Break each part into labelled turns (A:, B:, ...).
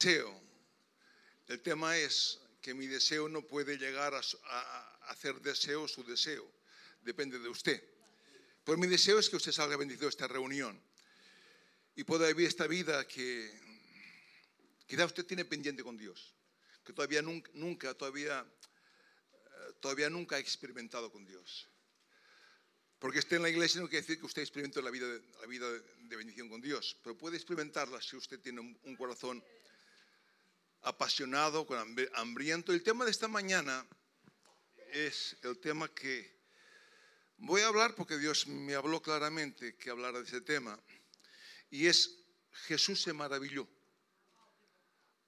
A: deseo. El tema es que mi deseo no puede llegar a, hacer deseo su deseo. Depende de usted. Pues mi deseo es que usted salga bendecido de esta reunión y pueda vivir esta vida que quizá usted tiene pendiente con Dios, que todavía nunca, nunca todavía, eh, todavía nunca ha experimentado con Dios. Porque esté en la iglesia no quiere decir que usted experimente la vida, la vida de bendición con Dios, pero puede experimentarla si usted tiene un corazón apasionado, hambriento. El tema de esta mañana es el tema que voy a hablar porque Dios me habló claramente que hablara de ese tema. Y es Jesús se maravilló.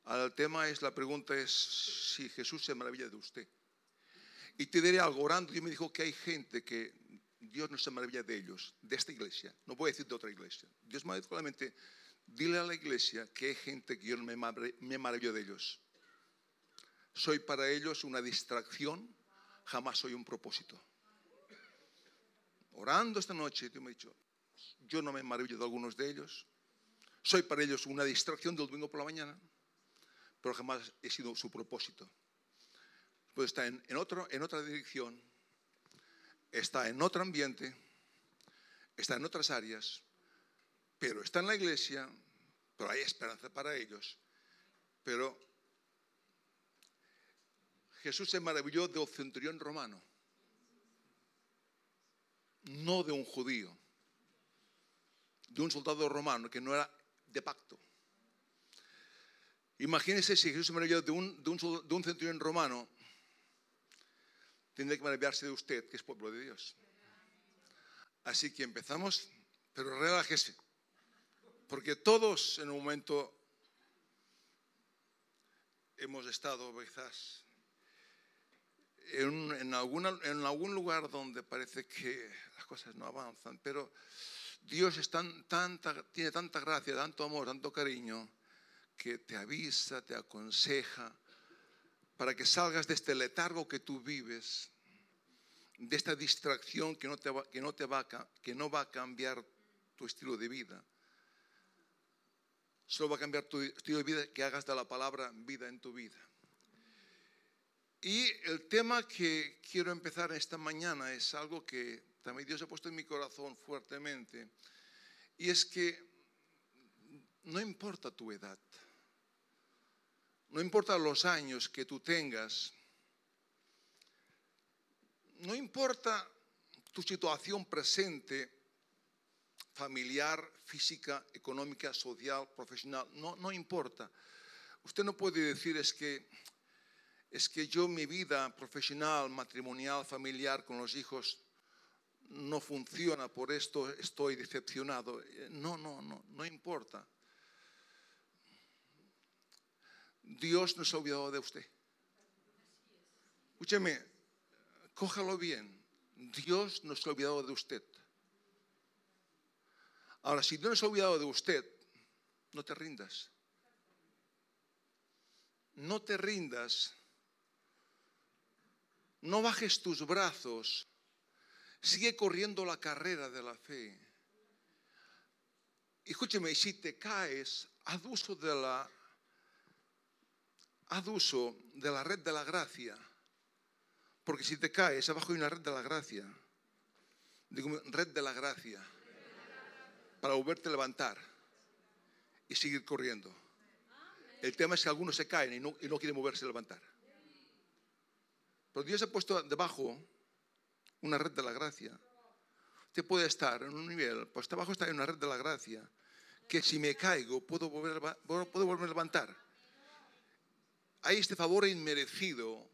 A: El tema es, la pregunta es si Jesús se maravilla de usted. Y te diré algo, orando, Dios me dijo que hay gente que Dios no se maravilla de ellos, de esta iglesia. No voy a decir de otra iglesia. Dios me dijo claramente, dile a la iglesia que hay gente que yo me, me maravillo de ellos. Soy para ellos una distracción, jamás soy un propósito. Orando esta noche, Dios me ha dicho, yo no me maravillo de algunos de ellos. Soy para ellos una distracción del domingo por la mañana, pero jamás he sido su propósito. Pues está en, otro, en otra dirección, está en otro ambiente, está en otras áreas, pero está en la iglesia, pero hay esperanza para ellos. Pero Jesús se maravilló del centurión romano, no de un judío, de un soldado romano que no era de pacto. Imagínense si Jesús se maravilló de un, de un, de un centurión romano, tendría que maravillarse de usted, que es pueblo de Dios. Así que empezamos, pero relájese. Porque todos en un momento hemos estado quizás en, algún lugar donde parece que las cosas no avanzan, pero Dios tiene tanta gracia, tanto amor, tanto cariño, que te avisa, te aconseja, para que salgas de este letargo que tú vives, de esta distracción que no, te va, que no va a cambiar tu estilo de vida Solo va a cambiar tu estilo de vida que hagas de la palabra vida en tu vida. Y el tema que quiero empezar esta mañana es algo que también Dios ha puesto en mi corazón fuertemente. Y es que no importa tu edad, no importa los años que tú tengas, no importa tu situación presente, familiar, física, económica, social, profesional, no, no importa. Usted no puede decir es que, es que yo mi vida profesional, matrimonial, familiar con los hijos no funciona, por esto estoy decepcionado. No, no, no, no importa. Dios no se ha olvidado de usted. Escúcheme, cójalo bien. Dios no se ha olvidado de usted. Ahora, si no se ha olvidado de usted, no te rindas. No te rindas. No bajes tus brazos. Sigue corriendo la carrera de la fe. Escúcheme, si te caes, haz uso de la, haz de la red de la gracia. Porque si te caes, abajo hay una red de la gracia. Red de la gracia para volverte a levantar y seguir corriendo. El tema es que algunos se caen y no, quieren moverse a levantar. Pero Dios ha puesto debajo una red de la gracia. Usted puede estar en un nivel, pues debajo está una red de la gracia, que si me caigo puedo, volver, puedo a levantar. Hay este favor inmerecido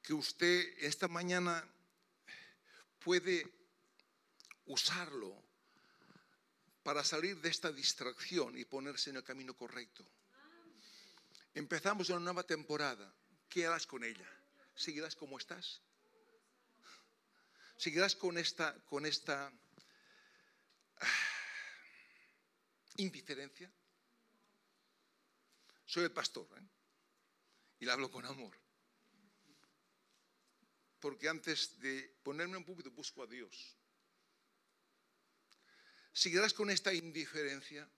A: que usted esta mañana puede usarlo para salir de esta distracción y ponerse en el camino correcto. Empezamos una nueva temporada. ¿Qué harás con ella? ¿Seguirás como estás? ¿Seguirás con esta, con esta ah, indiferencia? Soy el pastor ¿eh? y le hablo con amor. Porque antes de ponerme un púlpito busco a Dios. ¿Seguirás con esta indiferencia?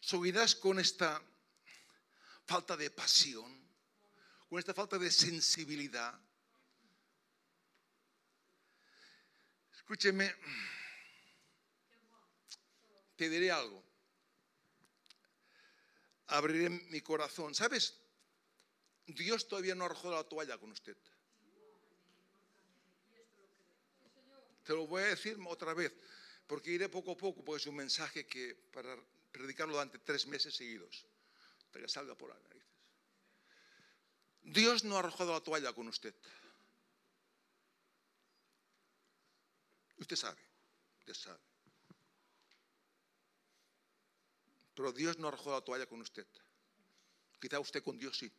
A: ¿Seguirás con esta falta de pasión, con esta falta de sensibilidad. Escúcheme, te diré algo. Abriré mi corazón. ¿Sabes? Dios todavía no arrojó la toalla con usted. Te lo voy a decir otra vez, porque iré poco a poco, porque es un mensaje que para predicarlo durante tres meses seguidos, hasta que salga por las narices. Dios no ha arrojado la toalla con usted. Usted sabe, usted sabe. Pero Dios no arrojó la toalla con usted. Quizá usted con Dios sí.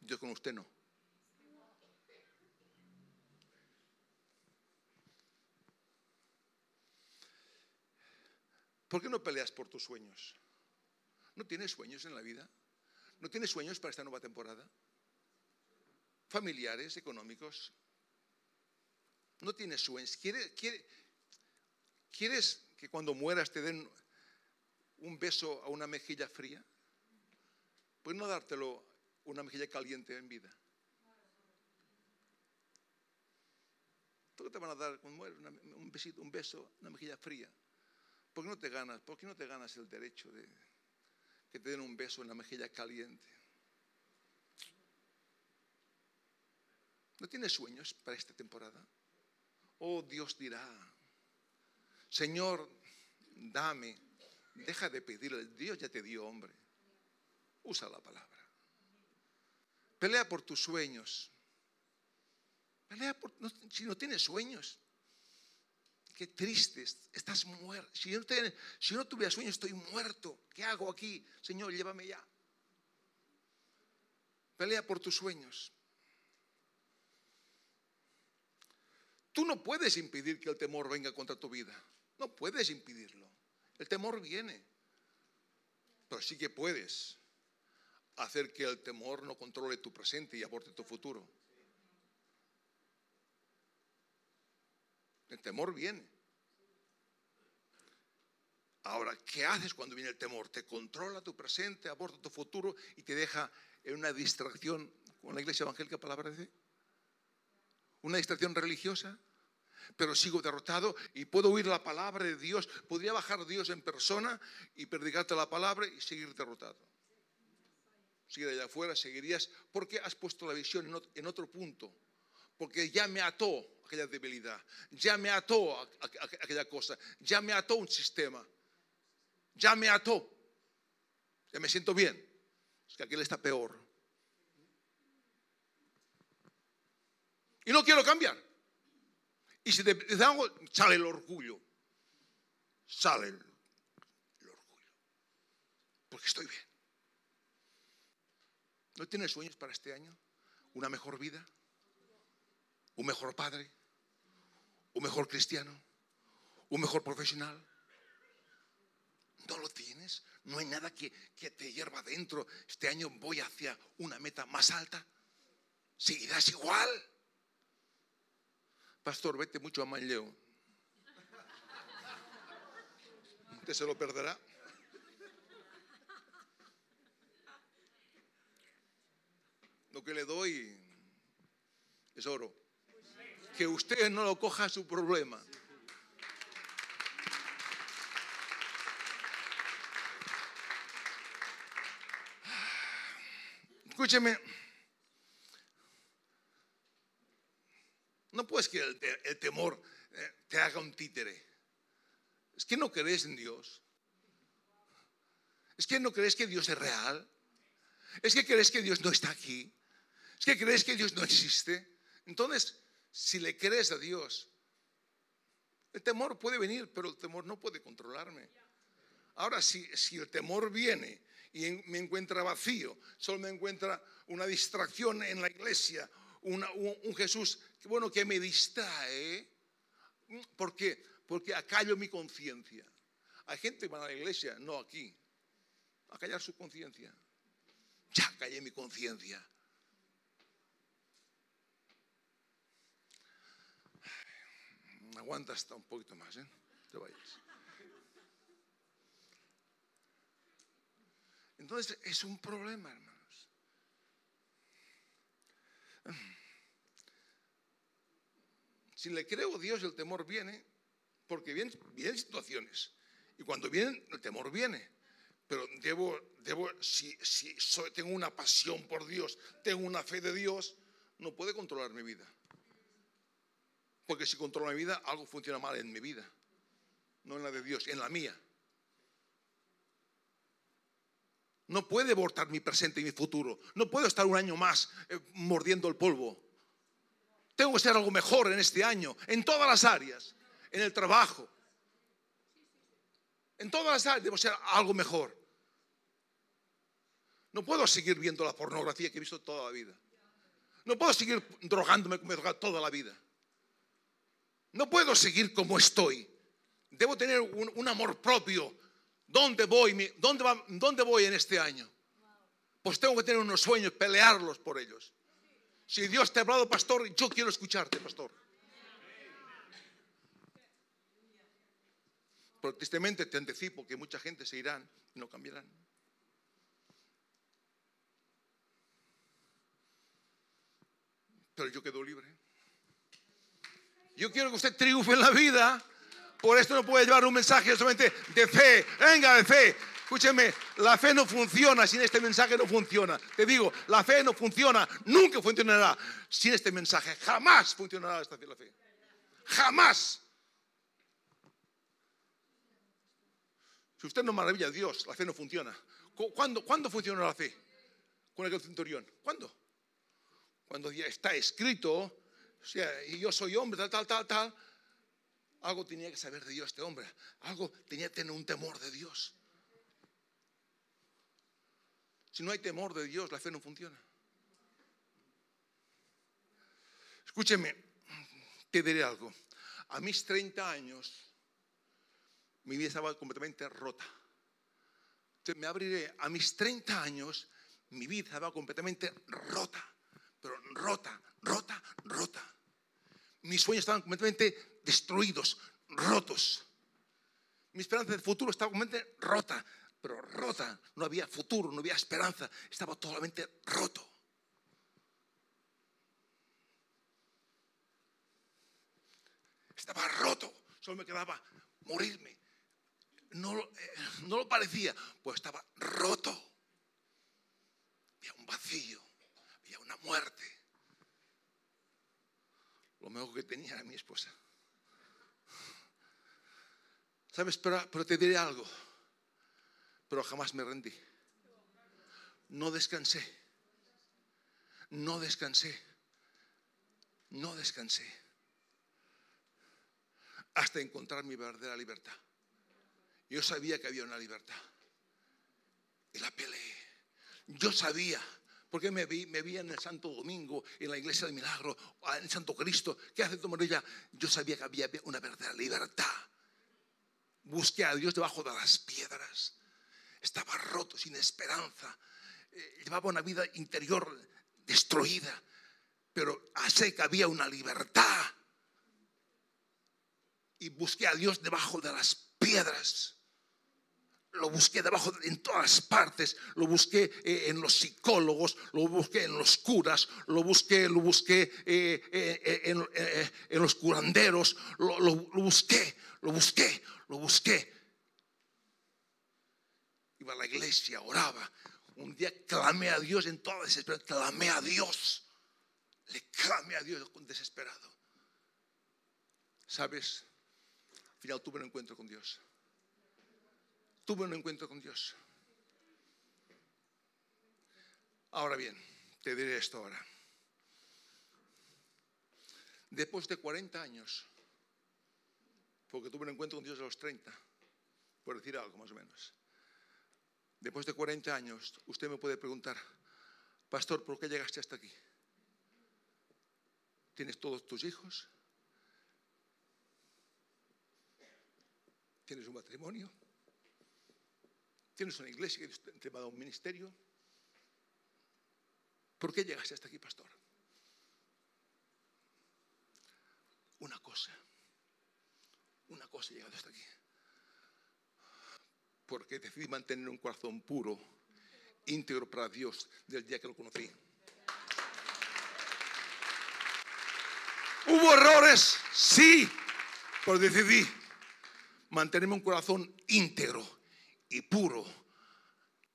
A: Dios con usted no. ¿Por qué no peleas por tus sueños? ¿No tienes sueños en la vida? ¿No tienes sueños para esta nueva temporada? ¿Familiares, económicos? ¿No tienes sueños? ¿Quieres, ¿Quieres que cuando mueras te den un beso a una mejilla fría? Pues no dártelo una mejilla caliente en vida. ¿Por qué te van a dar cuando mueres un besito, un beso, una mejilla fría? ¿Por qué no te ganas? ¿Por qué no te ganas el derecho de que te den un beso en la mejilla caliente? ¿No tienes sueños para esta temporada? Oh, Dios dirá, Señor, dame, deja de pedirle, Dios ya te dio, hombre. Usa la palabra. Pelea por tus sueños. Pelea por, si no tienes sueños qué triste, estás muerto. Si yo, no si no tuviera sueño, estoy muerto. ¿Qué hago aquí? Señor, llévame ya. Pelea por tus sueños. Tú no puedes impedir que el temor venga contra tu vida. No puedes impedirlo. El temor viene. Pero sí que puedes hacer que el temor no controle tu presente y aborte tu futuro. El temor viene. Ahora, ¿qué haces cuando viene el temor? Te controla tu presente, aborta tu futuro y te deja en una distracción con la iglesia evangélica, palabra de Una distracción religiosa. Pero sigo derrotado y puedo oír la palabra de Dios. Podría bajar Dios en persona y predicarte la palabra y seguir derrotado. Seguir allá afuera, seguirías porque has puesto la visión en otro punto porque ya me ató aquella debilidad, ya me ató aquella cosa, ya me ató un sistema, ya me ató, ya me siento bien, es que aquel está peor. Y no quiero cambiar. Y si te algo, sale el orgullo, sale el, el orgullo, porque estoy bien. ¿No tienes sueños para este año? ¿Una mejor vida? Un mejor padre, un mejor cristiano, un mejor profesional. No lo tienes, no hay nada que, te hierva dentro. Este año voy hacia una meta más alta. Seguirás igual. Pastor, vete mucho a Manlleo. Usted se lo perderá. Lo que le doy es oro que usted no lo coja su problema. Escúcheme. No puedes que el, temor eh, te haga un títere. Es que no crees en Dios. Es que no crees que Dios es real. Es que crees que Dios no está aquí. Es que crees que Dios no existe. Entonces, si le crees a Dios. El temor puede venir, pero el temor no puede controlarme. Ahora, si, el temor viene y me encuentra vacío, solo me encuentra una distracción en la iglesia, un, Jesús bueno, que me distrae, ¿por qué? Porque acallo mi conciencia. Hay gente que va a la iglesia, no aquí, a callar su conciencia. Ya callé mi conciencia. Aguanta hasta un poquito más, ¿eh? Te vayas. Entonces es un problema, hermanos. Si le creo a Dios, el temor viene, porque vienen, vienen situaciones. Y cuando vienen, el temor viene. Pero debo, debo si, si tengo una pasión por Dios, tengo una fe de Dios, no puede controlar mi vida. Porque si controla mi vida, algo funciona mal en mi vida. No en la de Dios, en la mía. No puede abortar mi presente y mi futuro. No puedo estar un año más eh, mordiendo el polvo. Tengo que ser algo mejor en este año, en todas las áreas, en el trabajo. En todas las áreas debo ser algo mejor. No puedo seguir viendo la pornografía que he visto toda la vida. No puedo seguir drogándome como he drogado toda la vida. No puedo seguir como estoy. Debo tener un, amor propio. ¿Dónde voy? ¿Dónde, ¿Dónde voy en este año? Pues tengo que tener unos sueños, pelearlos por ellos. Si Dios te ha hablado, pastor, yo quiero escucharte, pastor. Pero tristemente te anticipo que mucha gente se irán y no cambiarán. Pero yo quedo libre. Yo quiero que usted triunfe en la vida. Por esto no puede llevar un mensaje solamente de fe. Venga, de fe. Escúcheme, la fe no funciona sin este mensaje, no funciona. Te digo, la fe no funciona, nunca funcionará sin este mensaje. Jamás funcionará esta la fe. Jamás. Si usted no maravilla a Dios, la fe no funciona. ¿Cuándo, ¿Cuándo funciona la fe? Con el centurión. ¿Cuándo? Cuando ya está escrito, o sea, y yo soy hombre, tal, tal, tal, tal. Algo tenía que saber de Dios este hombre. Algo tenía que tener un temor de Dios. Si no hay temor de Dios, la fe no funciona. Escúcheme, te diré algo. A mis 30 años, mi vida estaba completamente rota. me abriré. A mis 30 años, mi vida estaba completamente rota. Pero rota, rota, rota. Mis sueños estaban completamente destruidos, rotos. Mi esperanza de futuro estaba completamente rota pero rota. No había futuro, no había esperanza. Estaba totalmente roto. Estaba roto. Solo me quedaba morirme. No, eh, no lo parecía, pues estaba roto. Había un vacío, había una muerte. Lo mejor que tenía era mi esposa. ¿Sabes? Pero, te diré algo pero jamás me rendí. No descansé. No descansé. No descansé. Hasta encontrar mi verdadera libertad. Yo sabía que había una libertad. Y la peleé. Yo sabía, porque me vi, me vi en el Santo Domingo, en la iglesia de Milagro, en Santo Cristo. ¿Qué hace tu María? Yo sabía que había una verdadera libertad. Busqué a Dios debajo de las piedras estaba roto, sin esperanza, eh, llevaba una vida interior destruida, pero sé que había una libertad. Y busqué a Dios debajo de las piedras. Lo busqué debajo, en todas partes. Lo busqué eh, en los psicólogos, lo busqué en los curas, lo busqué, lo busqué eh, en, los curanderos, lo busqué, lo busqué, lo busqué iba a la iglesia, oraba. Un día clamé a Dios en toda desesperación, clamé a Dios. Le clamé a Dios desesperado. ¿Sabes? Al final tuve un encuentro con Dios. Tuve un encuentro con Dios. Ahora bien, te diré esto ahora. Después de 40 años, porque tuve un encuentro con Dios a los 30, por decir algo más o menos. Después de 40 años, usted me puede preguntar, pastor, ¿por qué llegaste hasta aquí? ¿Tienes todos tus hijos? ¿Tienes un matrimonio? ¿Tienes una iglesia que te va a un ministerio? ¿Por qué llegaste hasta aquí, pastor? Una cosa, una cosa llegado hasta aquí porque decidí mantener un corazón puro íntegro para Dios del día que lo conocí. ¿Hubo errores? Sí, pero decidí mantenerme un corazón íntegro y puro.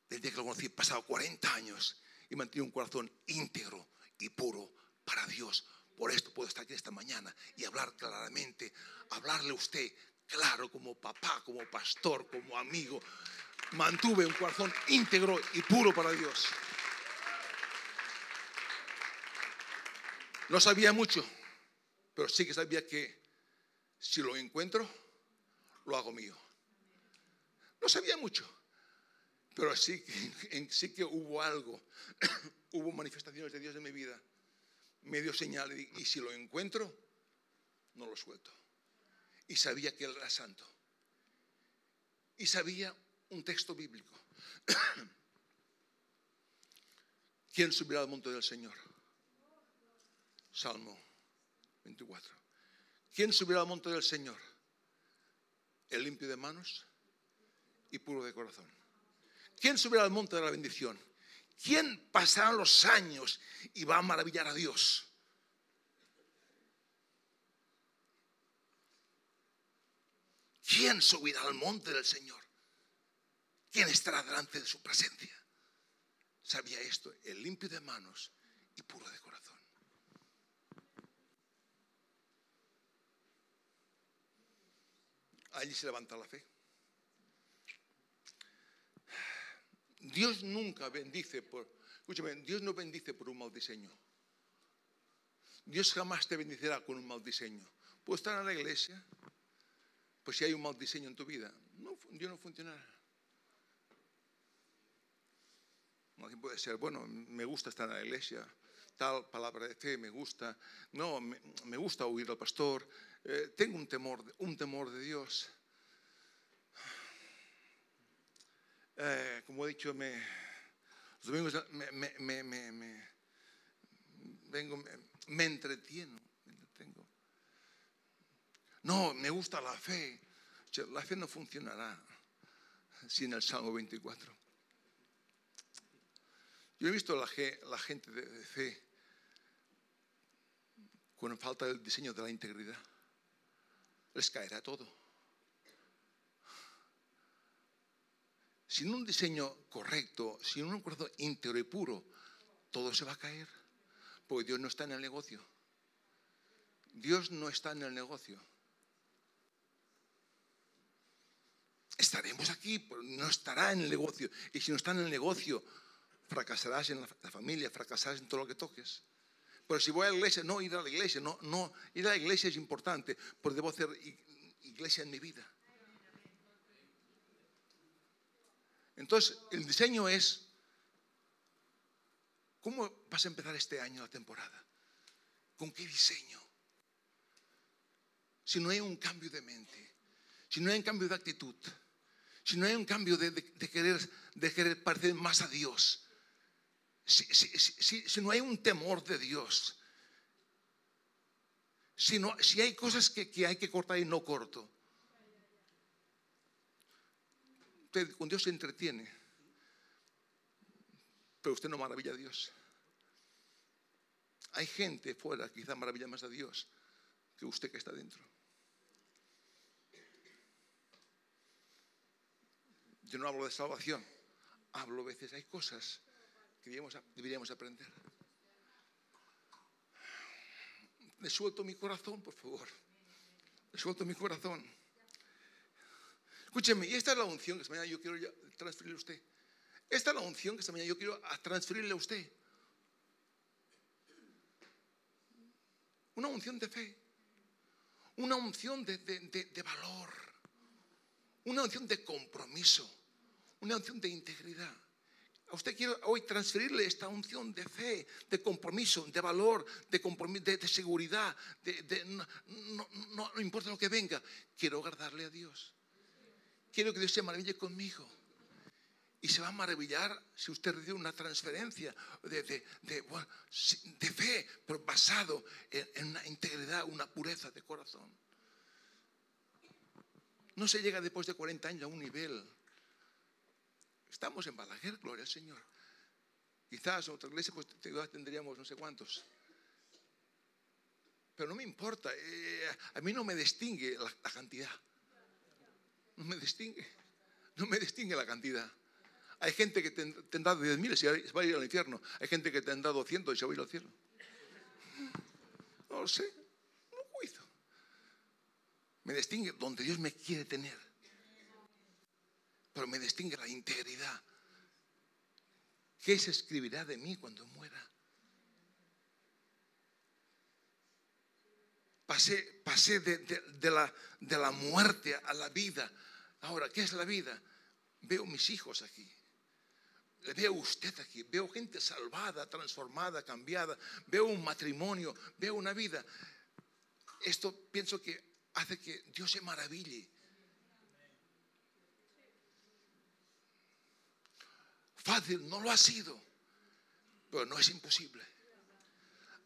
A: Desde que lo conocí, pasado 40 años y mantengo un corazón íntegro y puro para Dios. Por esto puedo estar aquí esta mañana y hablar claramente, hablarle a usted claro como papá, como pastor, como amigo. Mantuve un corazón íntegro y puro para Dios. No sabía mucho, pero sí que sabía que si lo encuentro, lo hago mío. No sabía mucho, pero sí que, sí que hubo algo, hubo manifestaciones de Dios en mi vida. Me dio señal y si lo encuentro, no lo suelto. Y sabía que Él era santo. Y sabía un texto bíblico. ¿Quién subirá al monte del Señor? Salmo 24. ¿Quién subirá al monte del Señor? El limpio de manos y puro de corazón. ¿Quién subirá al monte de la bendición? ¿Quién pasará los años y va a maravillar a Dios? ¿Quién subirá al monte del Señor? ¿Quién estará delante de su presencia? Sabía esto, el limpio de manos y puro de corazón. Allí se levanta la fe. Dios nunca bendice por, escúchame, Dios no bendice por un mal diseño. Dios jamás te bendecirá con un mal diseño. Puedo estar en la iglesia, pues si hay un mal diseño en tu vida, no, Dios no funcionará. Puede ser, bueno, me gusta estar en la iglesia, tal palabra de fe me gusta, no, me, gusta oír al pastor, eh, tengo un temor, un temor de Dios. Eh, como he dicho, me, los domingos me, me, vengo, me. No, me gusta la fe. La fe no funcionará sin el Salmo 24. Yo he visto la, la gente de, fe con falta del diseño de la integridad. Les caerá todo. Sin un diseño correcto, sin un corazón íntegro y puro, todo se va a caer. Porque Dios no está en el negocio. Dios no está en el negocio. Estaremos aquí, pero no estará en el negocio. Y si no está en el negocio, fracasarás en la, familia, fracasarás en todo lo que toques. Pero si voy a la iglesia, no ir a la iglesia, no, no, ir a la iglesia es importante, pero debo hacer iglesia en mi vida. Entonces, el diseño es, ¿cómo vas a empezar este año la temporada? ¿Con qué diseño? Si no hay un cambio de mente, si no hay un cambio de actitud, si no hay un cambio de, querer, de querer parecer más a Dios, si, no hay un temor de Dios, si, si hay cosas que, hay que cortar y no corto, usted, con Dios se entretiene, pero usted no maravilla a Dios. Hay gente fuera que quizá maravilla más a Dios que usted que está dentro. Yo no hablo de salvación, hablo a veces, hay cosas que deberíamos, aprender. Le suelto mi corazón, por favor. Le suelto mi corazón. Escúcheme, y esta es la unción que esta mañana yo quiero transferirle a usted. Esta es la unción que esta mañana yo quiero transferirle a usted. Una unción de fe. Una unción de, valor. Una unción de compromiso. Una unción de integridad. A usted quiero hoy transferirle esta unción de fe, de compromiso, de valor, de, seguridad, no, importa lo que venga, quiero agradarle a Dios. Quiero que Dios se maraville conmigo. Y se va a maravillar si usted recibe una transferencia de, de fe, pero basado en, una integridad, una pureza de corazón. No se llega después de 40 años a un nivel Estamos en Balaguer, gloria al Señor. Quizás en otra iglesia pues tendríamos no sé cuántos. Pero no me importa, eh, a mí no me distingue la, cantidad. No me distingue, no me distingue la cantidad. Hay gente que tendrá 10.000 y se va a ir al infierno. Hay gente que tendrá 200 y se va a ir al cielo. No lo sé, no cuido. Me distingue donde Dios me quiere tener. Pero me distingue la integridad. ¿Qué se escribirá de mí cuando muera? Pasé, de, la, muerte a la vida. Ahora, ¿qué es la vida? Veo mis hijos aquí. Veo usted aquí. Veo gente salvada, transformada, cambiada. Veo un matrimonio. Veo una vida. Esto pienso que hace que Dios se maraville. Fácil no lo ha sido, pero no es imposible.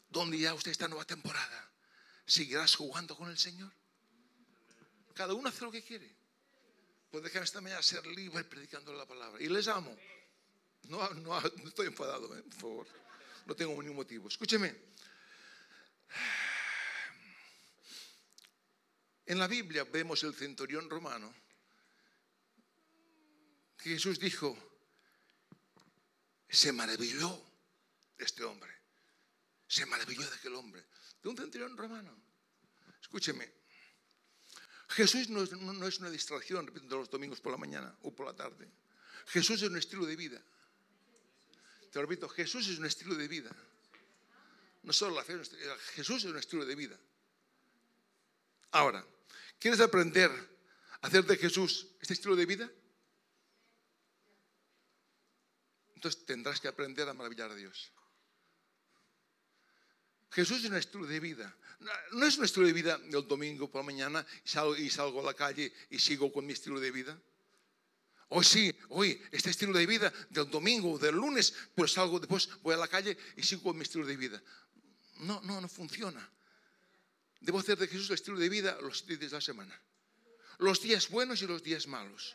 A: Donde ya usted está nueva temporada, ¿seguirás jugando con el Señor? Cada uno hace lo que quiere. Pues déjame esta mañana ser libre predicando la palabra. Y les amo. No, estoy enfadado, ¿eh? por favor. No tengo ningún motivo. Escúcheme. En la Biblia vemos el centurión romano que Jesús dijo, se maravilló de este hombre. Se maravilló de aquel hombre. De un centurión romano. Escúcheme. Jesús no es, una distracción, repito, los domingos por la mañana o por la tarde. Jesús es un estilo de vida. Te repito, Jesús es un estilo de vida. No solo la fe, Jesús es un estilo de vida. Ahora, ¿quieres aprender a hacer de Jesús este estilo de vida? entonces tendrás que aprender a maravillar a Dios. Jesús es un estilo de vida. No es un estilo de vida del domingo por la mañana y salgo, y salgo a la calle y sigo con mi estilo de vida. Hoy sí, hoy este estilo de vida del domingo del lunes, pues salgo después, voy a la calle y sigo con mi estilo de vida. No, no, no funciona. Debo hacer de Jesús el estilo de vida los días de la semana. Los días buenos y los días malos.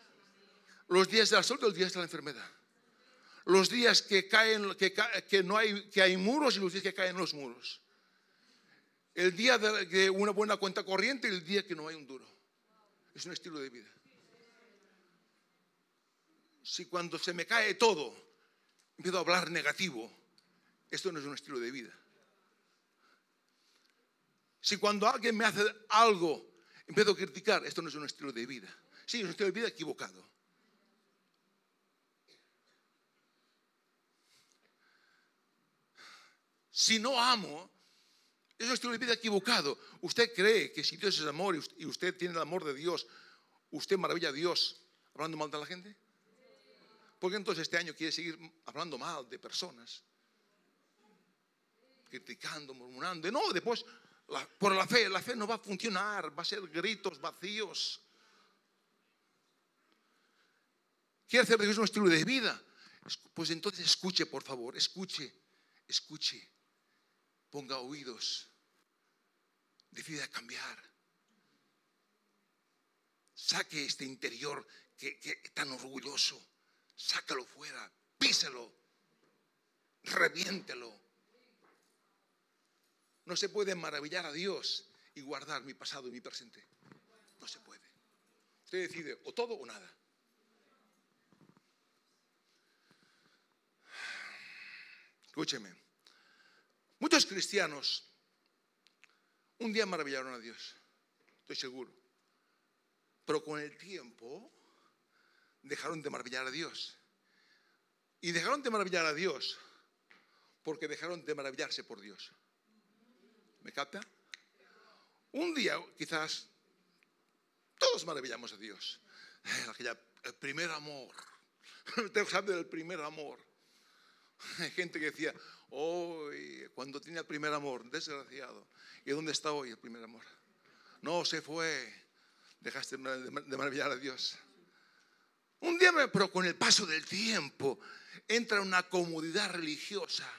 A: Los días de la salud y los días de la enfermedad los días que caen, que, no hay, que hay muros y los días que caen los muros. El día de, una buena cuenta corriente y el día que no hay un duro. Es un estilo de vida. Si cuando se me cae todo, empiezo a hablar negativo, esto no es un estilo de vida. Si cuando alguien me hace algo, empiezo a criticar, esto no es un estilo de vida. Sí, es un estilo de vida equivocado. Si no amo, es un estilo de vida equivocado. Usted cree que si Dios es amor y usted tiene el amor de Dios, usted maravilla a Dios hablando mal de la gente. ¿Por qué entonces este año quiere seguir hablando mal de personas? Criticando, murmurando. No, después, por la fe, la fe no va a funcionar, va a ser gritos vacíos. ¿Quiere hacer de Dios un estilo de vida? Pues entonces escuche, por favor, escuche, escuche ponga oídos, decida cambiar. Saque este interior que, que tan orgulloso, sácalo fuera, píselo, reviéntelo. No se puede maravillar a Dios y guardar mi pasado y mi presente. No se puede. Usted decide o todo o nada. Escúcheme. Muchos cristianos un día maravillaron a Dios, estoy seguro. Pero con el tiempo dejaron de maravillar a Dios. Y dejaron de maravillar a Dios porque dejaron de maravillarse por Dios. ¿Me capta? Un día quizás todos maravillamos a Dios. el primer amor. Del primer amor. Hay gente que decía, Hoy, cuando tenía el primer amor, desgraciado. ¿Y dónde está hoy el primer amor? No, se fue. Dejaste de maravillar a Dios. Un día, pero con el paso del tiempo, entra una comodidad religiosa.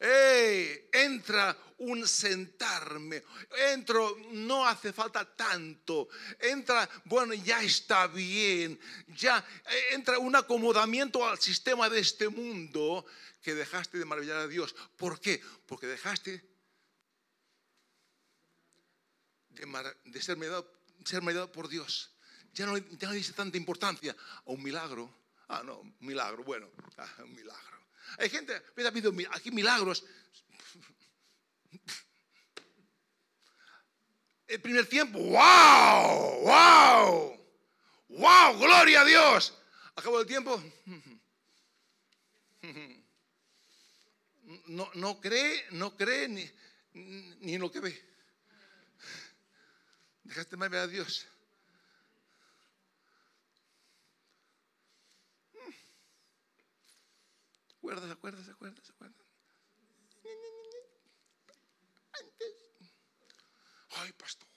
A: ¡Ey! Entra un sentarme. Entro, no hace falta tanto. Entra, bueno, ya está bien. Ya eh, entra un acomodamiento al sistema de este mundo que dejaste de maravillar a Dios. ¿Por qué? Porque dejaste de, ser, maravillado, por Dios. Ya no, ya no dice tanta importancia a un milagro. Ah, no, milagro, bueno, ah, un milagro. Hay gente, ha habido aquí milagros. El primer tiempo, wow, wow, wow, gloria a Dios. Acabo del tiempo. No, no cree, no cree ni, ni en lo que ve. Dejaste más ver a Dios. Acuerdas, acuerdas, acuerdas, acuerdas. Antes. Ay, pastor.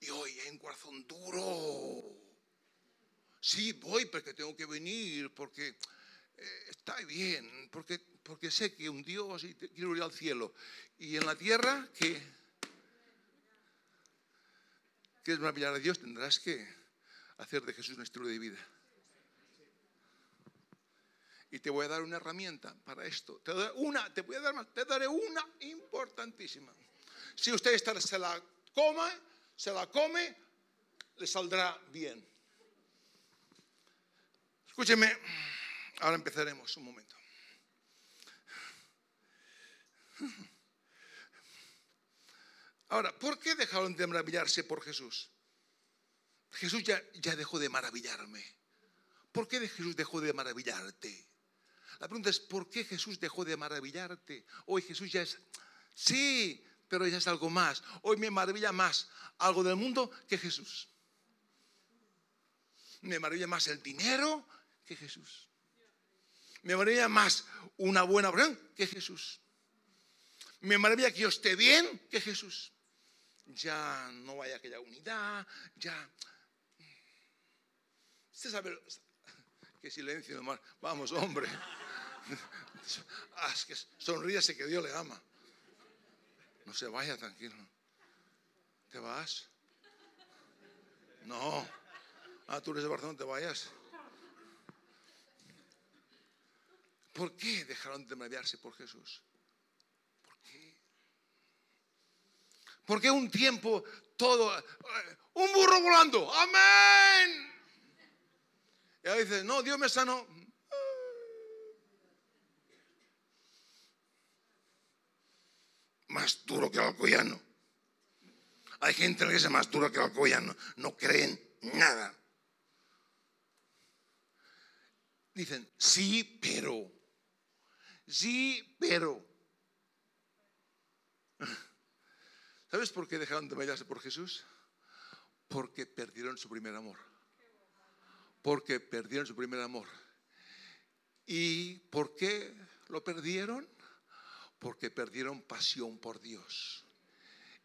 A: Y hoy hay un corazón duro. Sí, voy porque tengo que venir, porque eh, está bien, porque, porque sé que un Dios y quiero ir al cielo. Y en la tierra, que es maravillar a Dios, tendrás que hacer de Jesús un estilo de vida. Y te voy a dar una herramienta para esto. Te, una, te voy a dar más, te daré una importantísima. Si usted se la come, se la come, le saldrá bien. Escúcheme, ahora empezaremos un momento. Ahora, ¿por qué dejaron de maravillarse por Jesús? Jesús ya, ya dejó de maravillarme. ¿Por qué Jesús dejó de maravillarte? La pregunta es, ¿por qué Jesús dejó de maravillarte? Hoy Jesús ya es, sí, pero ya es algo más. Hoy me maravilla más algo del mundo que Jesús. Me maravilla más el dinero que Jesús. Me maravilla más una buena obra que Jesús. Me maravilla que yo esté bien que Jesús. Ya no hay aquella unidad, ya... Usted sabe, qué silencio, vamos, hombre. Ah, que sonríase que Dios le ama. No se vaya tranquilo. ¿Te vas? No. Ah, tú eres de Barcelona, te vayas. ¿Por qué dejaron de maravillarse por Jesús? ¿Por qué? ¿Por qué un tiempo todo, eh, un burro volando? Amén. Y ahí dice, no, Dios me sanó. más duro que el alcoyano. Hay gente que es más dura que el alcoyano. No creen nada. Dicen, sí, pero. Sí, pero. ¿Sabes por qué dejaron de bailarse por Jesús? Porque perdieron su primer amor. Porque perdieron su primer amor. ¿Y por qué lo perdieron? porque perdieron pasión por Dios.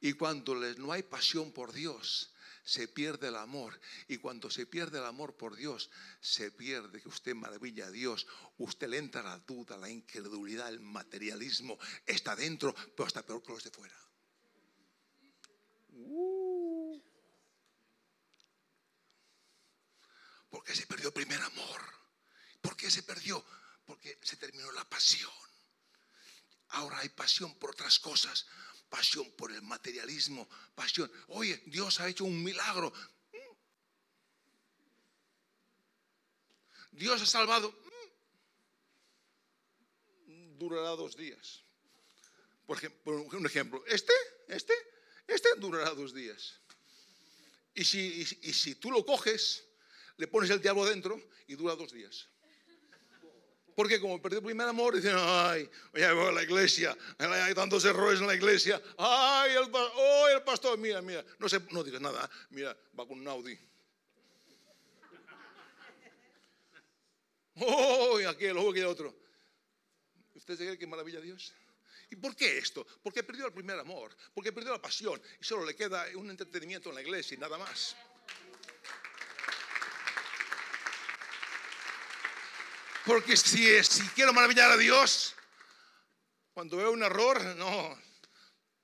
A: Y cuando no hay pasión por Dios, se pierde el amor. Y cuando se pierde el amor por Dios, se pierde que usted maravilla a Dios. Usted le entra la duda, la incredulidad, el materialismo. Está dentro, pero está peor que los de fuera. Uh. Se perdió el primer amor. ¿Por qué se perdió? Porque se terminó la pasión. Ahora hay pasión por otras cosas, pasión por el materialismo, pasión. Oye, Dios ha hecho un milagro. Dios ha salvado. Durará dos días. Por ejemplo, un ejemplo, este, este, este durará dos días. Y si, y si tú lo coges, le pones el diablo dentro y dura dos días. Porque como perdió el primer amor, dicen, ay, voy a la iglesia, hay tantos errores en la iglesia, ay, el, oh, el pastor, mira, mira, no, sé, no digas nada, mira, va con un Audi. Oh, aquel, oh, otro. ¿Usted se cree que maravilla Dios? ¿Y por qué esto? Porque perdió el primer amor, porque perdió la pasión y solo le queda un entretenimiento en la iglesia y nada más. Porque si, quiero maravillar a Dios, cuando veo un error, no,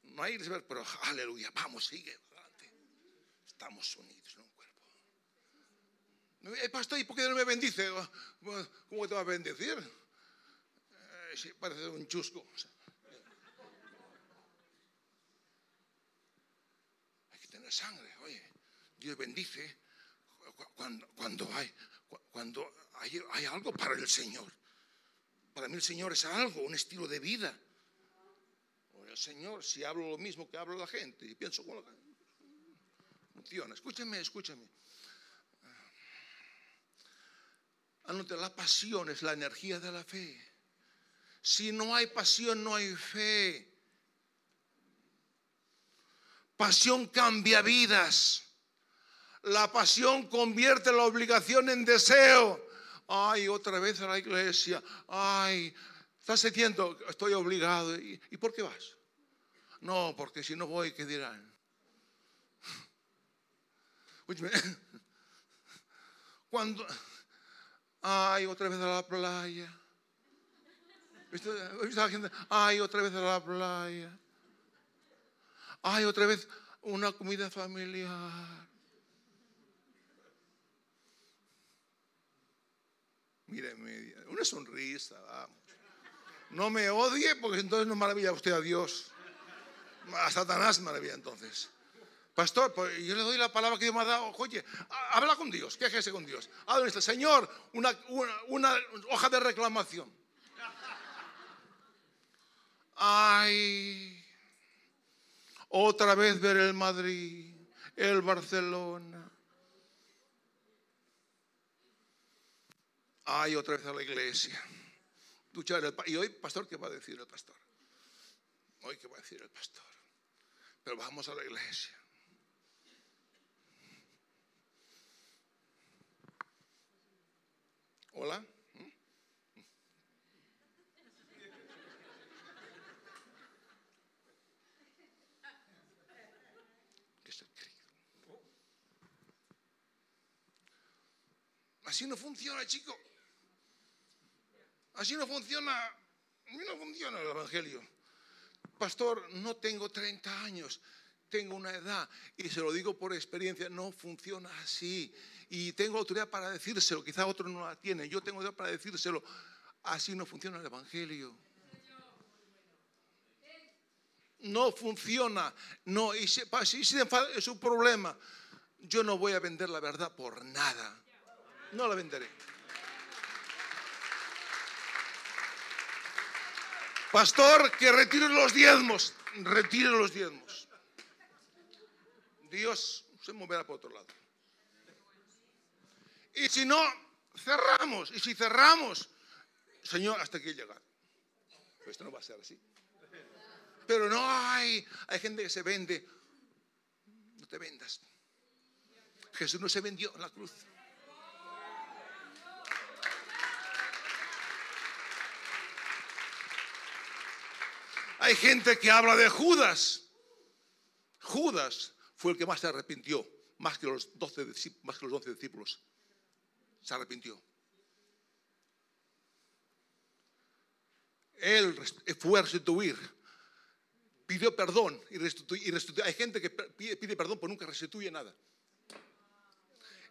A: no hay pero aleluya, vamos, sigue adelante. Estamos unidos en un cuerpo. Eh, pastor, ¿y por qué no me bendice? ¿Cómo te va a bendecir? Eh, sí, parece un chusco. hay que tener sangre, oye. Dios bendice cuando hay, cuando hay, hay algo para el Señor. Para mí el Señor es algo, un estilo de vida. El Señor, si hablo lo mismo que hablo la gente y pienso como la gente, funciona. Escúchame, escúchame. Anote, la pasión es la energía de la fe. Si no hay pasión, no hay fe. Pasión cambia vidas. La pasión convierte la obligación en deseo. Ay, otra vez a la iglesia. Ay, estás diciendo, estoy obligado. ¿Y, por qué vas? No, porque si no voy, ¿qué dirán? Cuando, ay, otra vez a la playa. Ay, otra vez a la playa. Ay, otra vez una comida familiar. Mire, una sonrisa, vamos. No me odie porque entonces no maravilla usted a Dios. A Satanás maravilla entonces. Pastor, pues yo le doy la palabra que Dios me ha dado. Oye, habla con Dios, quéjese con Dios. Habla este Señor, una, una hoja de reclamación. Ay, otra vez ver el Madrid, el Barcelona. Ay, otra vez a la iglesia. Y hoy, pastor, ¿qué va a decir el pastor? Hoy, ¿qué va a decir el pastor? Pero vamos a la iglesia. Hola. Así no funciona, chico. Así no funciona, no funciona el Evangelio. Pastor, no tengo 30 años, tengo una edad y se lo digo por experiencia, no funciona así. Y tengo autoridad para decírselo, quizá otro no la tiene, yo tengo autoridad para decírselo. Así no funciona el Evangelio. No funciona, no, y si, si es un problema, yo no voy a vender la verdad por nada. No la venderé. Pastor, que retire los diezmos. Retire los diezmos. Dios se moverá por otro lado. Y si no, cerramos. Y si cerramos, Señor, hasta aquí llegar. esto no va a ser así. Pero no hay, hay gente que se vende. No te vendas. Jesús no se vendió en la cruz. Hay gente que habla de Judas. Judas fue el que más se arrepintió, más que los 12, más que los discípulos. Se arrepintió. Él fue a restituir, pidió perdón y restituyó. Hay gente que pide, perdón pero nunca restituye nada.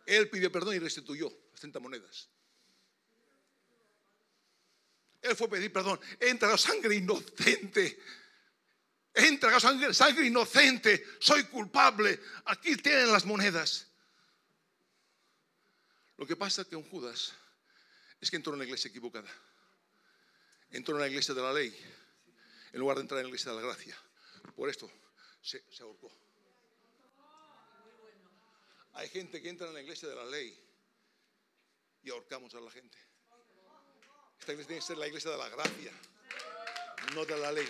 A: Él pidió perdón y restituyó las 30 monedas. Él fue a pedir perdón. He entregado sangre inocente. He entregado sangre, sangre inocente. Soy culpable. Aquí tienen las monedas. Lo que pasa un Judas es que entró en la iglesia equivocada. Entró en la iglesia de la ley en lugar de entrar en la iglesia de la gracia. Por esto se ahorcó. Hay gente que entra en la iglesia de la ley y ahorcamos a la gente. Esta iglesia tiene que ser la iglesia de la gracia, no de la ley.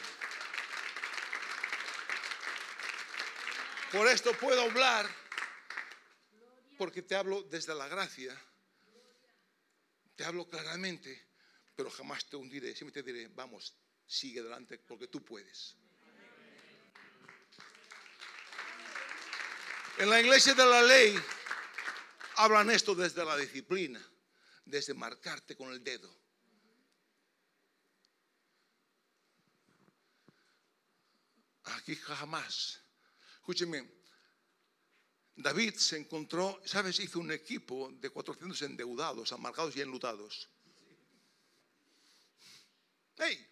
A: Por esto puedo hablar, porque te hablo desde la gracia, te hablo claramente, pero jamás te hundiré. Siempre te diré, vamos, sigue adelante, porque tú puedes. En la iglesia de la ley hablan esto desde la disciplina, desde marcarte con el dedo Aquí jamás. Escúcheme, David se encontró, ¿sabes? Hizo un equipo de 400 endeudados, amargados y enlutados. ¡Hey!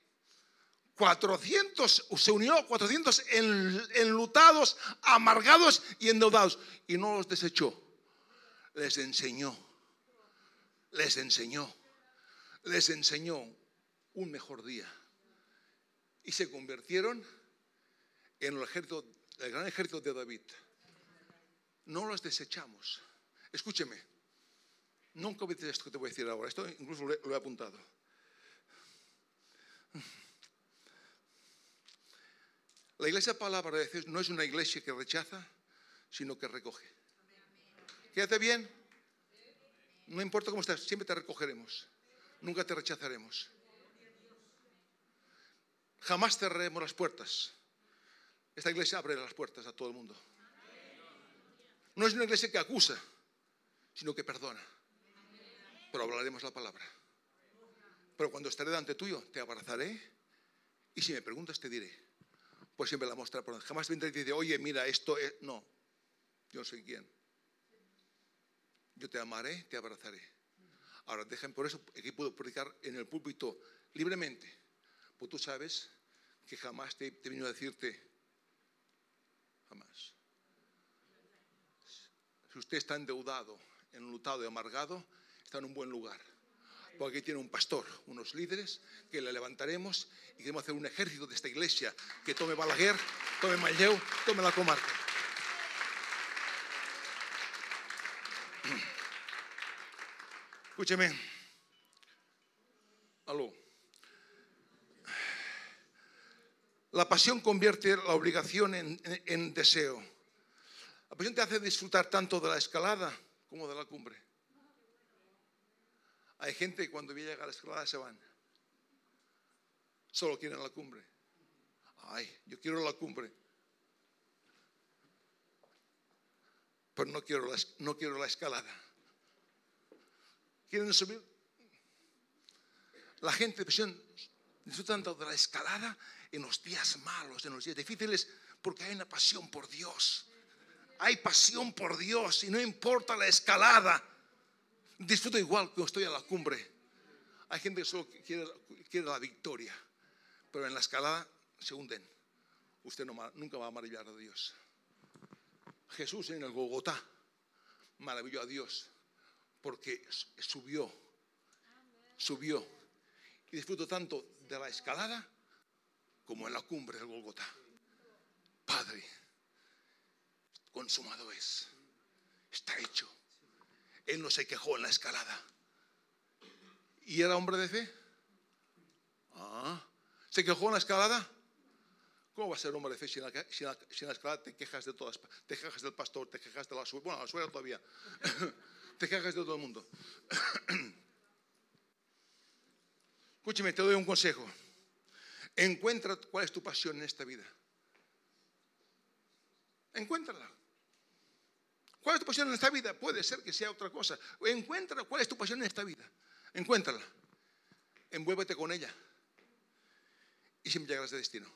A: 400, se unió a 400 enlutados, amargados y endeudados. Y no los desechó. Les enseñó. Les enseñó. Les enseñó un mejor día. Y se convirtieron en el, ejército, el gran ejército de David. No los desechamos. Escúcheme. Nunca olvides esto que te voy a decir ahora. Esto incluso lo he apuntado. La iglesia palabra de Dios no es una iglesia que rechaza, sino que recoge. Quédate bien. No importa cómo estás, siempre te recogeremos. Nunca te rechazaremos. Jamás cerraremos las puertas. Esta iglesia abre las puertas a todo el mundo. No es una iglesia que acusa, sino que perdona. Pero hablaremos la palabra. Pero cuando estaré delante tuyo, te abrazaré y si me preguntas, te diré pues siempre la mostrar por Jamás vendré y te dice, oye, mira, esto es... No, yo no soy quien. Yo te amaré, te abrazaré. Ahora, dejen por eso, aquí puedo predicar en el púlpito libremente. Pues tú sabes que jamás te, he venido a decirte, jamás. Si usted está endeudado, enlutado y amargado, está en un buen lugar porque aquí tiene un pastor, unos líderes que le levantaremos y queremos hacer un ejército de esta iglesia que tome Balaguer, tome Malleu, tome la comarca. Escúcheme. La pasión convierte la obligación en, deseo. La pasión te hace disfrutar tanto de la escalada como de la cumbre. Hay gente que cuando llega a la escalada se van. Solo quieren la cumbre. Ay, yo quiero la cumbre. Pero no quiero la, quiero la escalada. ¿Quieren subir? La gente disfruta tanto de la escalada en los días malos, en los días difíciles, porque hay una pasión por Dios. Hay pasión por Dios y no importa la escalada disfruto igual que estoy a la cumbre. Hay gente que solo quiere, la victoria, pero en la escalada se hunden. Usted nunca va a maravillar a Dios. Jesús en el Gogotá maravilló a Dios porque subió, subió y disfruto tanto de la escalada como en la cumbre del Golgotá. Padre, consumado es, está hecho. Él no se quejó en la escalada. ¿Y era hombre de fe? Ah, ¿se quejó en la escalada? ¿Cómo va a ser hombre de fe si en la, escalada te quejas de todas? Te quejas del pastor, te quejas de la suegra, bueno, la suegra todavía. te quejas de todo el mundo. Escúcheme, te doy un consejo. Encuentra cuál es tu pasión en esta vida. Encuéntrala. ¿Cuál es tu pasión en esta vida? Puede ser que sea otra cosa. Encuentra cuál es tu pasión en esta vida. Encuéntrala. Envuélvete con ella. Y siempre llegarás de destino.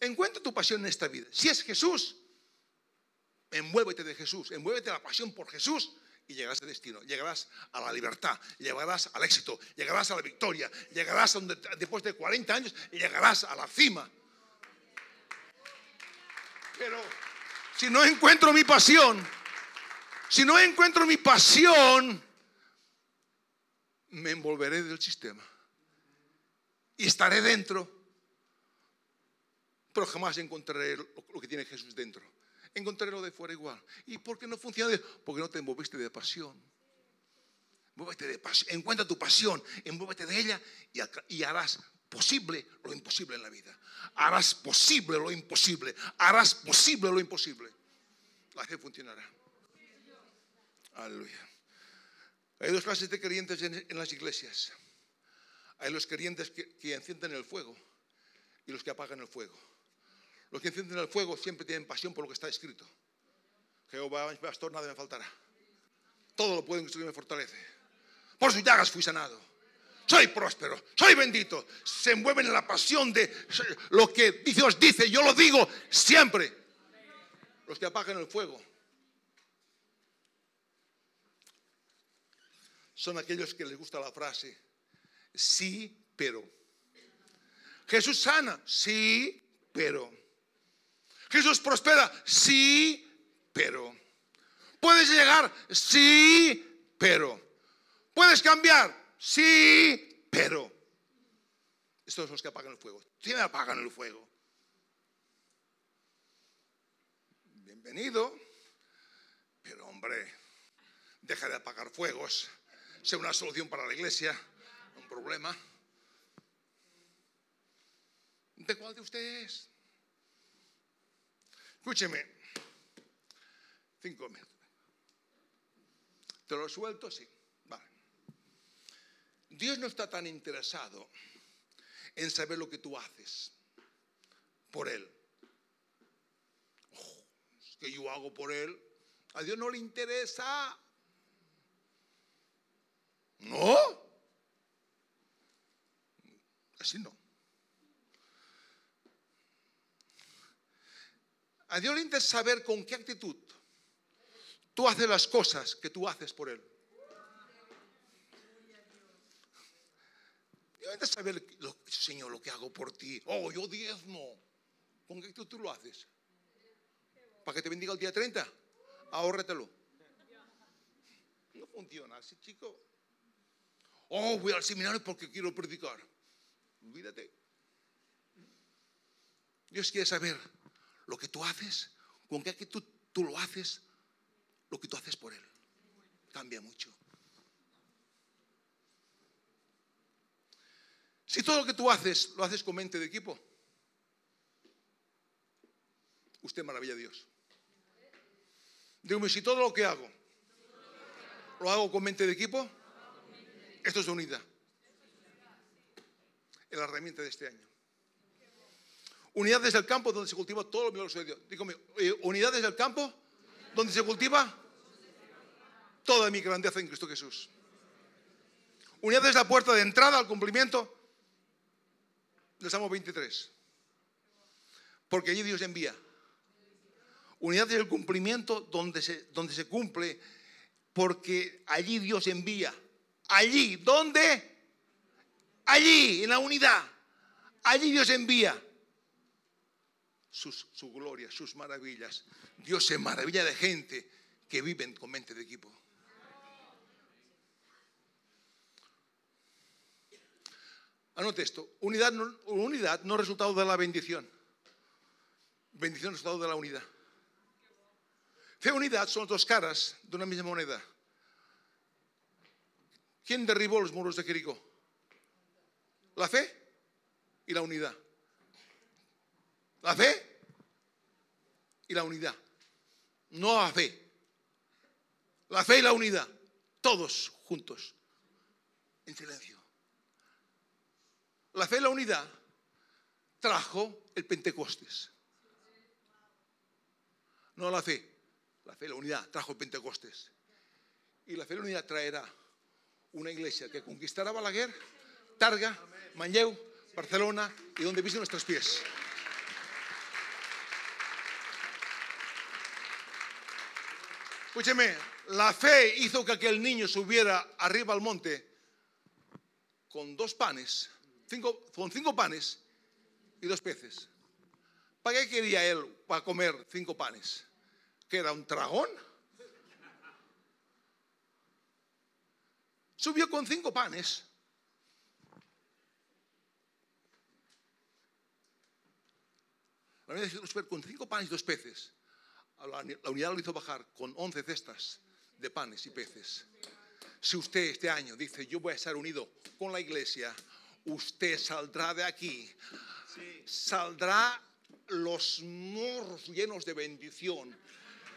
A: Encuentra tu pasión en esta vida. Si es Jesús, envuélvete de Jesús. Envuélvete la pasión por Jesús y llegarás de destino. Llegarás a la libertad, llegarás al éxito, llegarás a la victoria, llegarás a donde, después de 40 años, llegarás a la cima. Pero si no encuentro mi pasión, si no encuentro mi pasión, me envolveré del sistema y estaré dentro, pero jamás encontraré lo que tiene Jesús dentro. Encontraré lo de fuera igual. ¿Y por qué no funciona? Porque no te envolviste de pasión. Envuélvete de pasión. Encuentra tu pasión, envuélvete de ella y harás posible lo imposible en la vida. Harás posible lo imposible. Harás posible lo imposible. La fe funcionará. Aleluya. Hay dos clases de creyentes en, las iglesias. Hay los creyentes que, que, encienden el fuego y los que apagan el fuego. Los que encienden el fuego siempre tienen pasión por lo que está escrito. Jehová, mi pastor, nada me faltará. Todo lo puedo en que me fortalece. Por sus llagas fui sanado. soy próspero, soy bendito. Se mueven en la pasión de lo que Dios dice, yo lo digo siempre. Los que apagan el fuego son aquellos que les gusta la frase, sí, pero. Jesús sana, sí, pero. Jesús prospera, sí, pero. Puedes llegar, sí, pero. Puedes cambiar, sí, pero. Estos son los que apagan el fuego. ¿Quién apagan el fuego? Bienvenido. Pero hombre, deja de apagar fuegos. Sea una solución para la iglesia, un problema. ¿De cuál de ustedes? Escúcheme. Cinco minutos. ¿Te lo suelto? Sí. Vale. Dios no está tan interesado en saber lo que tú haces por Él. Es que yo hago por Él. A Dios no le interesa. No. Así no. A Dios le interesa saber con qué actitud tú haces las cosas que tú haces por Él. Dios le interesa saber, Señor, lo que hago por ti. Oh, yo diezmo. ¿Con qué actitud tú lo haces? ¿Para que te bendiga el día 30? Ahórretelo. No funciona así, chico. Oh, voy al seminario porque quiero predicar. Olvídate. Dios quiere saber lo que tú haces, con qué actitud tú lo haces, lo que tú haces por Él. Cambia mucho. Si todo lo que tú haces lo haces con mente de equipo, usted maravilla a Dios. Dígame, si todo lo que hago lo hago con mente de equipo, esto es unidad. Es la herramienta de este año. Unidad desde el campo donde se cultiva todo lo milagroso de Dios. Dígame, eh, unidad desde el campo donde se cultiva toda mi grandeza en Cristo Jesús. Unidad desde la puerta de entrada al cumplimiento del Salmo 23. Porque allí Dios envía. Unidad desde el cumplimiento donde se, donde se cumple, porque allí Dios envía. Allí, ¿dónde? Allí, en la unidad. Allí Dios envía su gloria, sus maravillas. Dios se maravilla de gente que viven con mente de equipo. Anote esto, unidad no, unidad no resultado de la bendición. Bendición resultado de la unidad. Fe unidad son dos caras de una misma moneda. ¿Quién derribó los muros de Jericó? La fe y la unidad. La fe y la unidad. No la fe. La fe y la unidad. Todos juntos. En silencio. La fe y la unidad trajo el Pentecostes. No la fe. La fe y la unidad trajo el Pentecostes. Y la fe y la unidad traerá una iglesia que conquistará Balaguer, Targa, Manlleu, Barcelona y donde pisen nuestros pies. Escúcheme, la fe hizo que aquel niño subiera arriba al monte con dos panes, con cinco panes y dos peces. ¿Para qué quería él para comer cinco panes? ¿Que era un dragón? Subió con cinco panes. La con cinco panes y dos peces la unidad lo hizo bajar con 11 cestas de panes y peces. Si usted este año dice, yo voy a estar unido con la iglesia, usted saldrá de aquí, saldrá los morros llenos de bendición,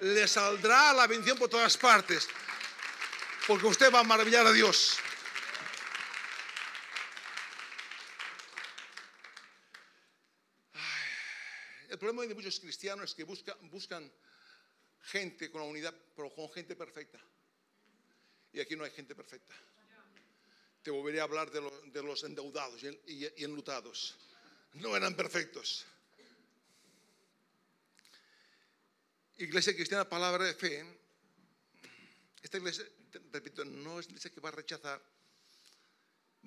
A: le saldrá la bendición por todas partes, porque usted va a maravillar a Dios. El problema de muchos cristianos es que buscan gente con la unidad, pero con gente perfecta. Y aquí no hay gente perfecta. te volveré a hablar de, lo- de los endeudados y, y- y enlutados. No eran perfectos. Iglesia Cristiana Palabra de Fe. Esta iglesia, repito, no es iglesia que va a rechazar,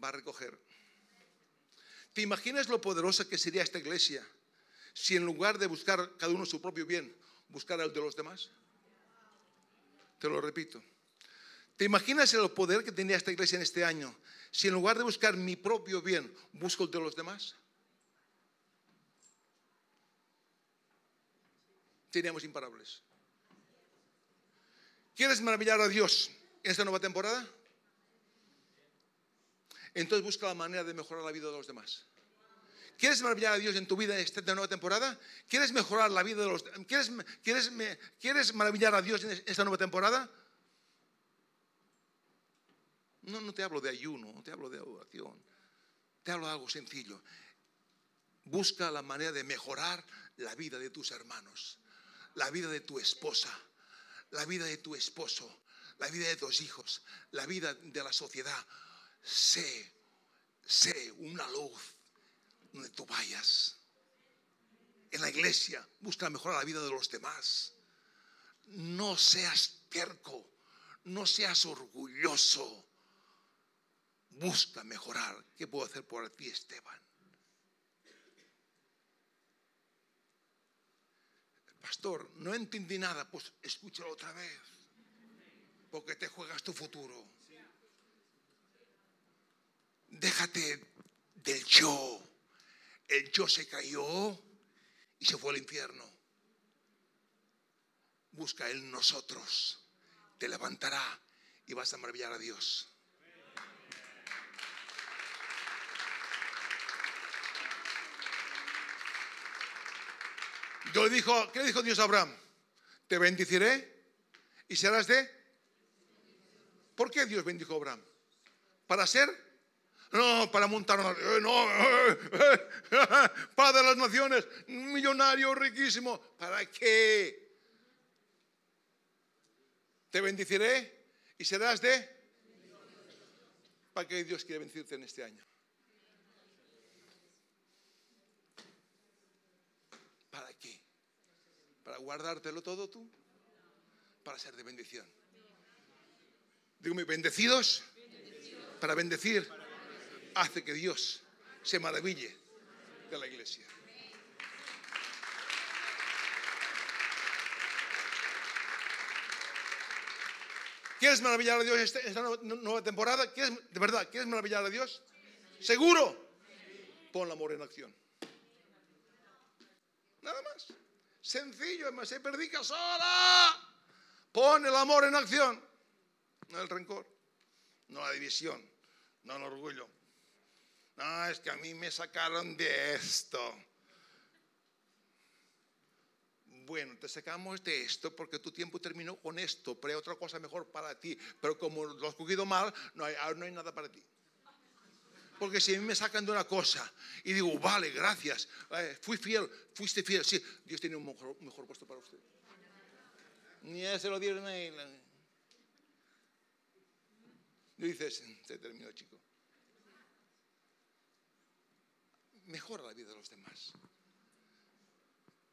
A: va a recoger. ¿Te imaginas lo poderosa que sería esta iglesia si en lugar de buscar cada uno su propio bien, buscara el de los demás? Te lo repito. ¿Te imaginas el poder que tenía esta iglesia en este año si en lugar de buscar mi propio bien, busco el de los demás? Seríamos imparables. ¿Quieres maravillar a Dios en esta nueva temporada? Entonces busca la manera de mejorar la vida de los demás. ¿Quieres maravillar a Dios en tu vida en esta nueva temporada? ¿Quieres mejorar la vida de los ¿Quieres, quieres, ¿Quieres maravillar a Dios en esta nueva temporada? No, no te hablo de ayuno, no te hablo de oración. Te hablo de algo sencillo. Busca la manera de mejorar la vida de tus hermanos, la vida de tu esposa, la vida de tu esposo, la vida de tus hijos, la vida de la sociedad. Sé, sé una luz donde tú vayas. En la iglesia, busca mejorar la vida de los demás. No seas terco, no seas orgulloso. Busca mejorar. ¿Qué puedo hacer por ti, Esteban? Pastor, no entendí nada. Pues escúchalo otra vez. Porque te juegas tu futuro. Déjate del yo. El yo se cayó y se fue al infierno. Busca en nosotros. Te levantará y vas a maravillar a Dios. Le dijo, ¿qué le dijo Dios a Abraham? Te bendeciré y serás de. ¿Por qué Dios bendijo a Abraham? ¿Para ser? No, para montar una. No, eh, eh, Padre de las naciones, millonario riquísimo. ¿Para qué? Te bendeciré y serás de. ¿Para qué Dios quiere bendecirte en este año? ¿Para qué? ¿Para guardártelo todo tú? Para ser de bendición. Dígame, bendecidos para bendecir hace que Dios se maraville de la iglesia. ¿Quieres maravillar a Dios esta, esta nueva- temporada? ¿Quieres, de verdad, ¿quieres maravillar a Dios? ¿Seguro? Pon el amor en acción. Nada más. Sencillo, además se predica sola. Pon el amor en acción. No el rencor, no la división, no el orgullo. No, es que a mí me sacaron de esto. Bueno, te sacamos de esto porque tu tiempo terminó con esto, pero hay otra cosa mejor para ti. Pero como lo has cogido mal, no hay, ahora no hay nada para ti. Porque si a mí me sacan de una cosa y digo, vale, gracias, eh, fui fiel, fuiste fiel, sí, Dios tiene un mejor, mejor puesto para usted. Ni a ese lo dieron a él. Y dices, se terminó, chico. Mejora la vida de los demás.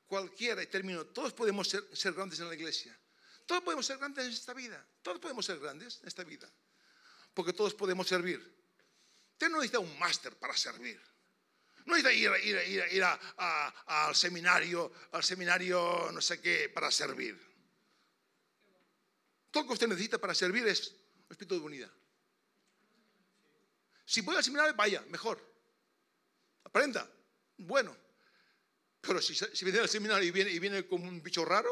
A: Cualquiera, y termino, todos podemos ser, grandes en la iglesia. Todos podemos ser grandes en esta vida. Todos podemos ser grandes en esta vida. Porque todos podemos servir. Usted no necesita un máster para servir. No necesita ir, ir, ir, ir a- al seminario, al seminario no sé qué, para servir. Todo lo que usted necesita para servir es un espíritu de unidad. Si voy al seminario, vaya, mejor. Aprenda. Bueno. Pero si, viene al seminario y viene, y viene como un bicho raro,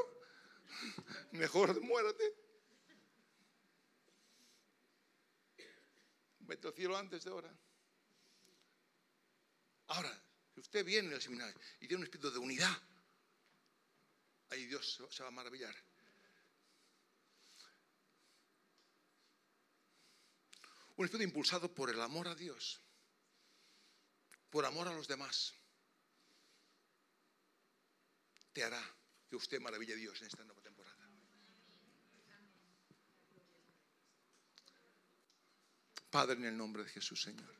A: mejor muérate. Vete al cielo antes de ahora. Ahora, si usted viene al seminario y tiene un espíritu de unidad, ahí Dios se va a maravillar. Un espíritu impulsado por el amor a Dios, por amor a los demás, te hará que usted maraville a Dios en esta nueva temporada. Padre, en el nombre de Jesús, Señor.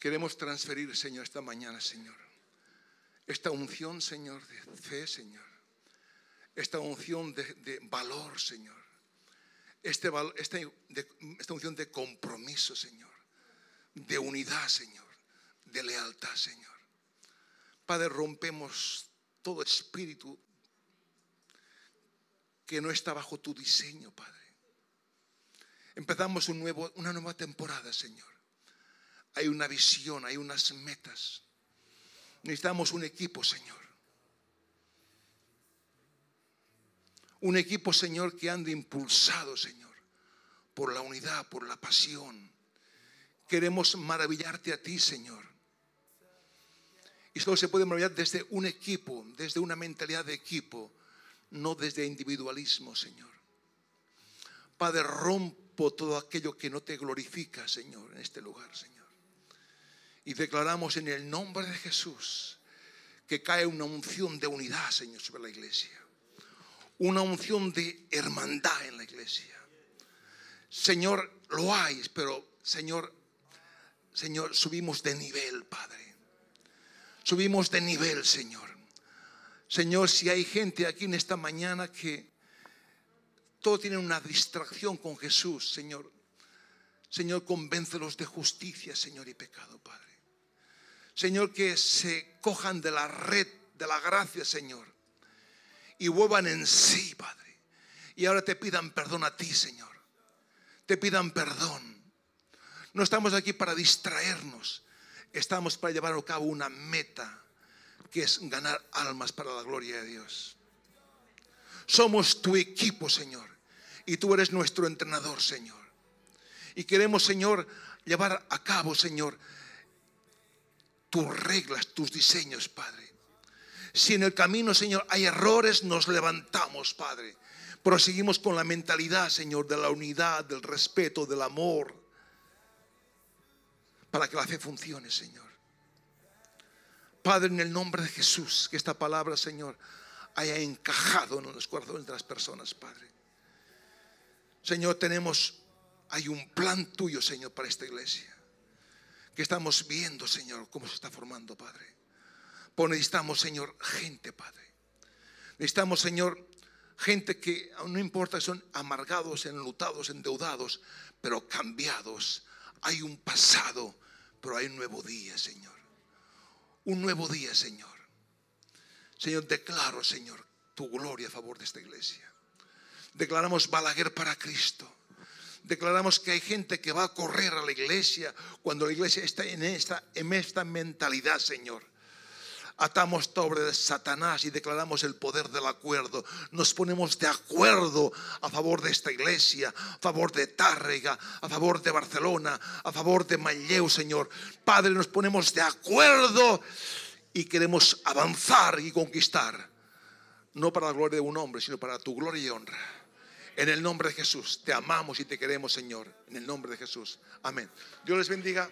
A: Queremos transferir, Señor, esta mañana, Señor, esta unción, Señor, de fe, Señor. Esta unción de, valor, Señor. Este, esta unción de compromiso, Señor. De unidad, Señor. De lealtad, Señor. Padre, rompemos todo espíritu que no está bajo tu diseño, Padre. Empezamos un nuevo, una nueva temporada, Señor. Hay una visión, hay unas metas. Necesitamos un equipo, Señor. Un equipo, Señor, que ande impulsado, Señor, por la unidad, por la pasión. Queremos maravillarte a ti, Señor. Y solo se puede maravillar desde un equipo, desde una mentalidad de equipo, no desde individualismo, Señor. Padre, rompo todo aquello que no te glorifica, Señor, en este lugar, Señor. Y declaramos en el nombre de Jesús que cae una unción de unidad, Señor, sobre la iglesia. Una unción de hermandad en la iglesia. Señor, lo hay, pero Señor, Señor, subimos de nivel, Padre. Subimos de nivel, Señor. Señor, si hay gente aquí en esta mañana que todo tiene una distracción con Jesús, Señor. Señor, convéncelos de justicia, Señor, y pecado, Padre. Señor, que se cojan de la red de la gracia, Señor, y vuelvan en sí, Padre. Y ahora te pidan perdón a ti, Señor. Te pidan perdón. No estamos aquí para distraernos estamos para llevar a cabo una meta que es ganar almas para la gloria de Dios. Somos tu equipo, Señor, y tú eres nuestro entrenador, Señor. Y queremos, Señor, llevar a cabo, Señor, tus reglas, tus diseños, Padre. Si en el camino, Señor, hay errores, nos levantamos, Padre. Proseguimos con la mentalidad, Señor, de la unidad, del respeto, del amor para que la fe funcione, Señor. Padre, en el nombre de Jesús, que esta palabra, Señor, haya encajado en los corazones de las personas, Padre. Señor, tenemos, hay un plan tuyo, Señor, para esta iglesia. Que estamos viendo, Señor, cómo se está formando, Padre. Pues necesitamos, Señor, gente, Padre. Necesitamos, Señor, gente que no importa si son amargados, enlutados, endeudados, pero cambiados. Hay un pasado pero hay un nuevo día, Señor. Un nuevo día, Señor. Señor, declaro, Señor, tu gloria a favor de esta iglesia. Declaramos Balaguer para Cristo. Declaramos que hay gente que va a correr a la iglesia cuando la iglesia está en esta, en esta mentalidad, Señor atamos sobre de Satanás y declaramos el poder del acuerdo. Nos ponemos de acuerdo a favor de esta iglesia, a favor de Tárrega, a favor de Barcelona, a favor de Malleu, Señor. Padre, nos ponemos de acuerdo y queremos avanzar y conquistar. No para la gloria de un hombre, sino para tu gloria y honra. En el nombre de Jesús, te amamos y te queremos, Señor. En el nombre de Jesús. Amén. Dios les bendiga.